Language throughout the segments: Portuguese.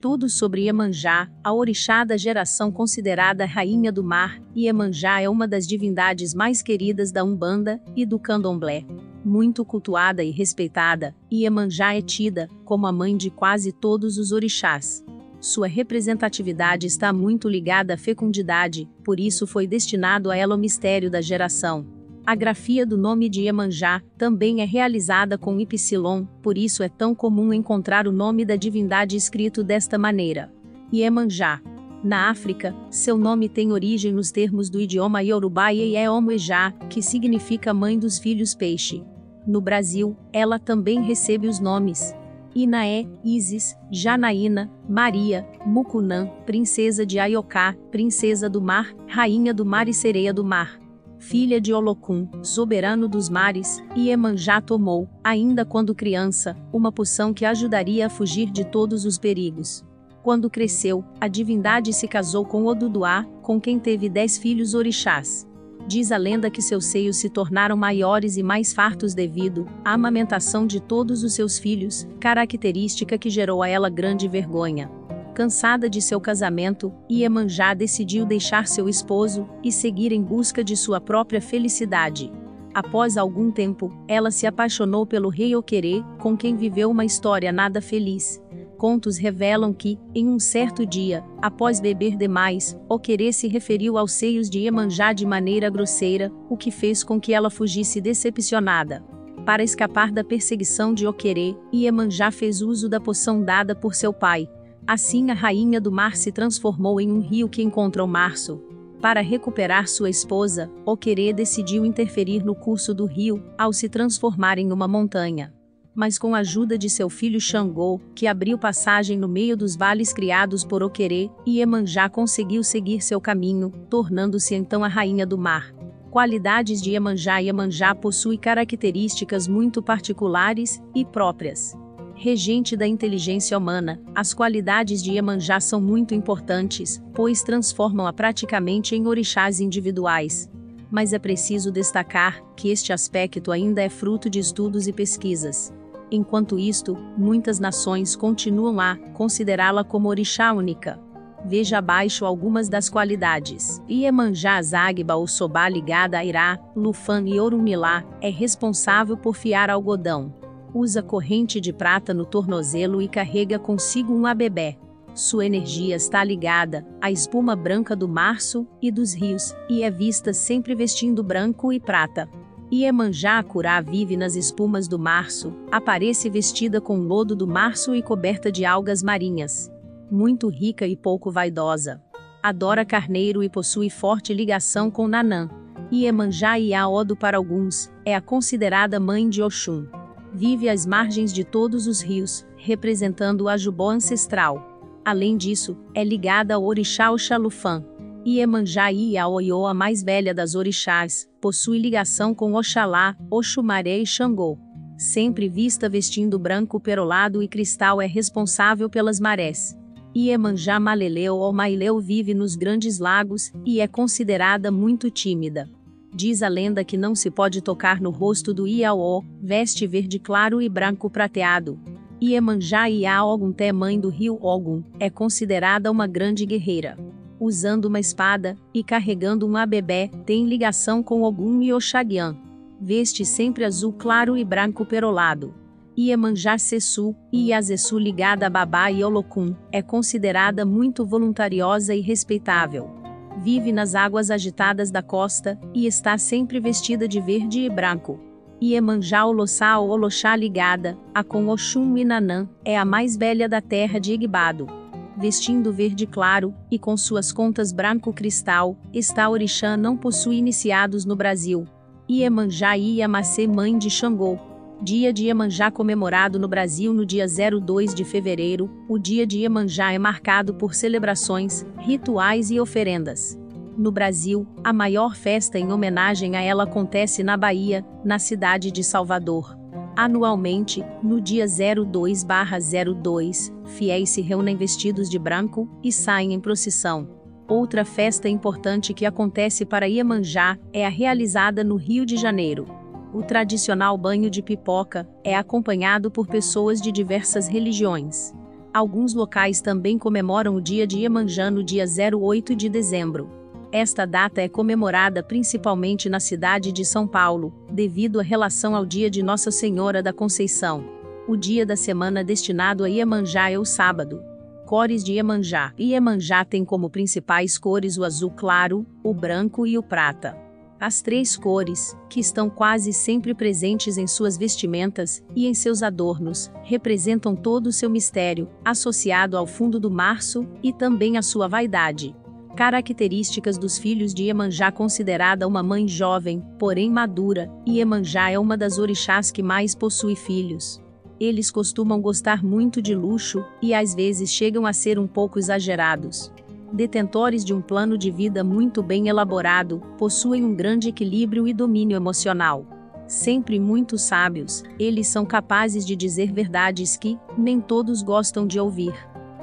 Tudo sobre Iemanjá, a orixá da geração considerada rainha do mar, Iemanjá é uma das divindades mais queridas da Umbanda e do Candomblé. Muito cultuada e respeitada, Iemanjá é tida como a mãe de quase todos os orixás. Sua representatividade está muito ligada à fecundidade, por isso foi destinado a ela o mistério da geração. A grafia do nome de Iemanjá também é realizada com Ipsilon, por isso é tão comum encontrar o nome da divindade escrito desta maneira. Iemanjá. Na África, seu nome tem origem nos termos do idioma Yorubá e é Omoejá, que significa mãe dos filhos peixe. No Brasil, ela também recebe os nomes Inaé, Isis, Janaína, Maria, Mucunã, princesa de Aiocá, princesa do mar, rainha do mar e sereia do mar. Filha de Olocum, soberano dos mares, Iemanjá tomou, ainda quando criança, uma poção que ajudaria a fugir de todos os perigos. Quando cresceu, a divindade se casou com Oduduá, com quem teve dez filhos orixás. Diz a lenda que seus seios se tornaram maiores e mais fartos devido à amamentação de todos os seus filhos, característica que gerou a ela grande vergonha. Cansada de seu casamento, Iemanjá decidiu deixar seu esposo e seguir em busca de sua própria felicidade. Após algum tempo, ela se apaixonou pelo rei Oquerê, com quem viveu uma história nada feliz contos revelam que, em um certo dia, após beber demais, Oquerê se referiu aos seios de Iemanjá de maneira grosseira, o que fez com que ela fugisse decepcionada. Para escapar da perseguição de Oquerê, Iemanjá fez uso da poção dada por seu pai. Assim a rainha do mar se transformou em um rio que encontrou Março. Para recuperar sua esposa, Oquerê decidiu interferir no curso do rio, ao se transformar em uma montanha mas com a ajuda de seu filho Xangô, que abriu passagem no meio dos vales criados por Oquerê, Iemanjá conseguiu seguir seu caminho, tornando-se então a rainha do mar. Qualidades de Iemanjá Iemanjá possui características muito particulares e próprias. Regente da inteligência humana, as qualidades de Iemanjá são muito importantes, pois transformam-a praticamente em orixás individuais. Mas é preciso destacar que este aspecto ainda é fruto de estudos e pesquisas. Enquanto isto, muitas nações continuam a considerá-la como orixá única. Veja abaixo algumas das qualidades. Iemanjá Zagba ou Sobá ligada a Irá, Lufan e Orumilá, é responsável por fiar algodão. Usa corrente de prata no tornozelo e carrega consigo um abebé. Sua energia está ligada à espuma branca do março e dos rios, e é vista sempre vestindo branco e prata. Iemanjá Curá vive nas espumas do março, aparece vestida com lodo do março e coberta de algas marinhas. Muito rica e pouco vaidosa. Adora carneiro e possui forte ligação com Nanã. Iemanjá Iaodo para alguns, é a considerada mãe de Oxum. Vive às margens de todos os rios, representando o Ajubó ancestral. Além disso, é ligada ao orixá Oxalufã, Iemanjá Iaoiô, a mais velha das orixás, possui ligação com Oxalá, Oxumaré e Xangô. Sempre vista vestindo branco perolado e cristal é responsável pelas marés. Iemanjá Maleleu ou Maileu vive nos grandes lagos e é considerada muito tímida. Diz a lenda que não se pode tocar no rosto do Iaô, veste verde claro e branco prateado. Iemanjá Iaogunté, mãe do rio Ogum, é considerada uma grande guerreira usando uma espada, e carregando um abebé, tem ligação com Ogum e Oxaguian. Veste sempre azul claro e branco perolado. Iemanjá Sessu, Iazesu ligada a Babá e Olocum, é considerada muito voluntariosa e respeitável. Vive nas águas agitadas da costa, e está sempre vestida de verde e branco. Iemanjá Olossá ou Oloxá ligada, a com Oxum Minanã, é a mais velha da terra de Igbado vestindo verde claro, e com suas contas branco cristal, está Orixã não possui iniciados no Brasil. Iemanjá Iamacê mãe de Xangô. Dia de Iemanjá comemorado no Brasil no dia 02 de fevereiro, o dia de Iemanjá é marcado por celebrações, rituais e oferendas. No Brasil, a maior festa em homenagem a ela acontece na Bahia, na cidade de Salvador. Anualmente, no dia 02/02, fiéis se reúnem vestidos de branco e saem em procissão. Outra festa importante que acontece para Iemanjá é a realizada no Rio de Janeiro. O tradicional banho de pipoca é acompanhado por pessoas de diversas religiões. Alguns locais também comemoram o dia de Iemanjá no dia 08 de dezembro. Esta data é comemorada principalmente na cidade de São Paulo, devido à relação ao dia de Nossa Senhora da Conceição. O dia da semana destinado a Iemanjá é o sábado. Cores de Iemanjá. Iemanjá tem como principais cores o azul claro, o branco e o prata. As três cores, que estão quase sempre presentes em suas vestimentas e em seus adornos, representam todo o seu mistério, associado ao fundo do março e também à sua vaidade. Características dos filhos de Iemanjá considerada uma mãe jovem, porém madura, e Iemanjá é uma das orixás que mais possui filhos. Eles costumam gostar muito de luxo e às vezes chegam a ser um pouco exagerados detentores de um plano de vida muito bem elaborado, possuem um grande equilíbrio e domínio emocional. Sempre muito sábios, eles são capazes de dizer verdades que nem todos gostam de ouvir.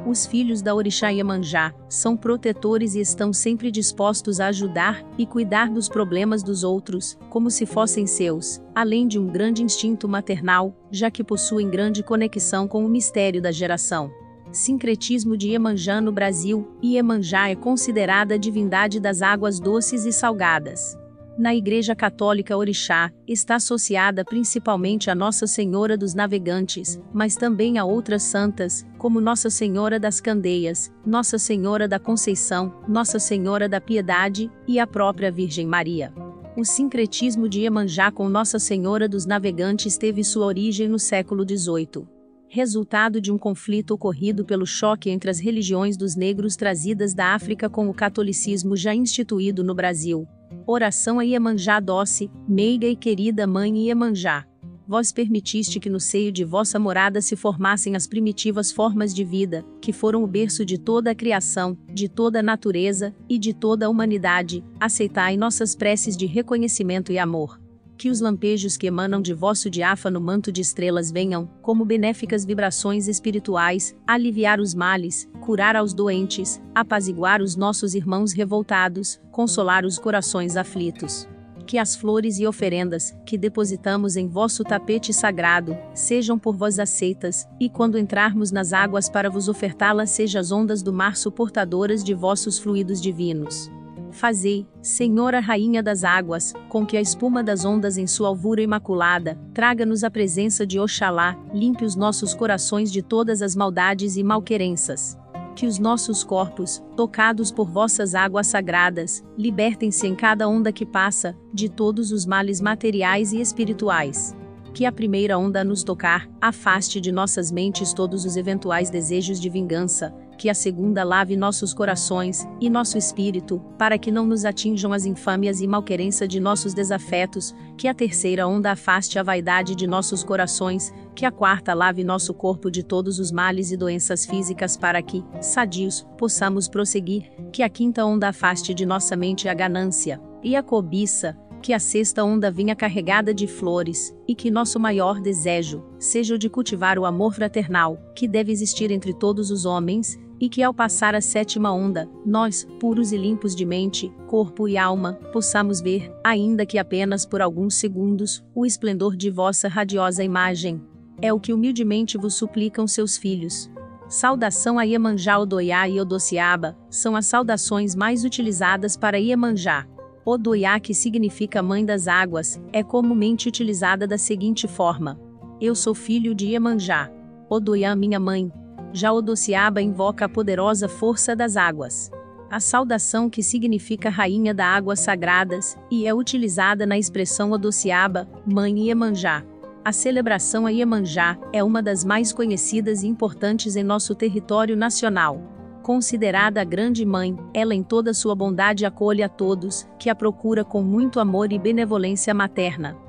Os filhos da Orixá Iemanjá são protetores e estão sempre dispostos a ajudar e cuidar dos problemas dos outros, como se fossem seus, além de um grande instinto maternal, já que possuem grande conexão com o mistério da geração. Sincretismo de Iemanjá no Brasil, Iemanjá é considerada a divindade das águas doces e salgadas. Na Igreja Católica Orixá, está associada principalmente a Nossa Senhora dos Navegantes, mas também a outras santas, como Nossa Senhora das Candeias, Nossa Senhora da Conceição, Nossa Senhora da Piedade e a própria Virgem Maria. O sincretismo de Iemanjá com Nossa Senhora dos Navegantes teve sua origem no século XVIII resultado de um conflito ocorrido pelo choque entre as religiões dos negros trazidas da África com o catolicismo já instituído no Brasil. Oração a Iemanjá doce, meiga e querida mãe Iemanjá. Vós permitiste que no seio de vossa morada se formassem as primitivas formas de vida, que foram o berço de toda a criação, de toda a natureza e de toda a humanidade. Aceitai nossas preces de reconhecimento e amor que os lampejos que emanam de vosso diáfano manto de estrelas venham, como benéficas vibrações espirituais, aliviar os males, curar aos doentes, apaziguar os nossos irmãos revoltados, consolar os corações aflitos. Que as flores e oferendas, que depositamos em vosso tapete sagrado, sejam por vós aceitas, e quando entrarmos nas águas para vos ofertá-las, sejam as ondas do mar suportadoras de vossos fluidos divinos. Fazei, Senhora Rainha das Águas, com que a espuma das ondas em sua alvura imaculada, traga-nos a presença de Oxalá, limpe os nossos corações de todas as maldades e malquerenças. Que os nossos corpos, tocados por vossas águas sagradas, libertem-se em cada onda que passa, de todos os males materiais e espirituais que a primeira onda a nos tocar, afaste de nossas mentes todos os eventuais desejos de vingança, que a segunda lave nossos corações e nosso espírito, para que não nos atinjam as infâmias e malquerença de nossos desafetos, que a terceira onda afaste a vaidade de nossos corações, que a quarta lave nosso corpo de todos os males e doenças físicas para que, sadios, possamos prosseguir, que a quinta onda afaste de nossa mente a ganância e a cobiça, que a sexta onda vinha carregada de flores, e que nosso maior desejo seja o de cultivar o amor fraternal, que deve existir entre todos os homens, e que ao passar a sétima onda, nós, puros e limpos de mente, corpo e alma, possamos ver, ainda que apenas por alguns segundos, o esplendor de vossa radiosa imagem. É o que humildemente vos suplicam seus filhos. Saudação a Iemanjá Odoiá e Odociaba, são as saudações mais utilizadas para Iemanjá. Odoiá, que significa mãe das águas, é comumente utilizada da seguinte forma: Eu sou filho de Iemanjá. Odoiá, minha mãe, já Odociaba invoca a poderosa força das águas. A saudação que significa rainha da águas sagradas, e é utilizada na expressão Odociaba, mãe Iemanjá. A celebração a Iemanjá é uma das mais conhecidas e importantes em nosso território nacional. Considerada a grande mãe, ela em toda sua bondade acolhe a todos, que a procura com muito amor e benevolência materna.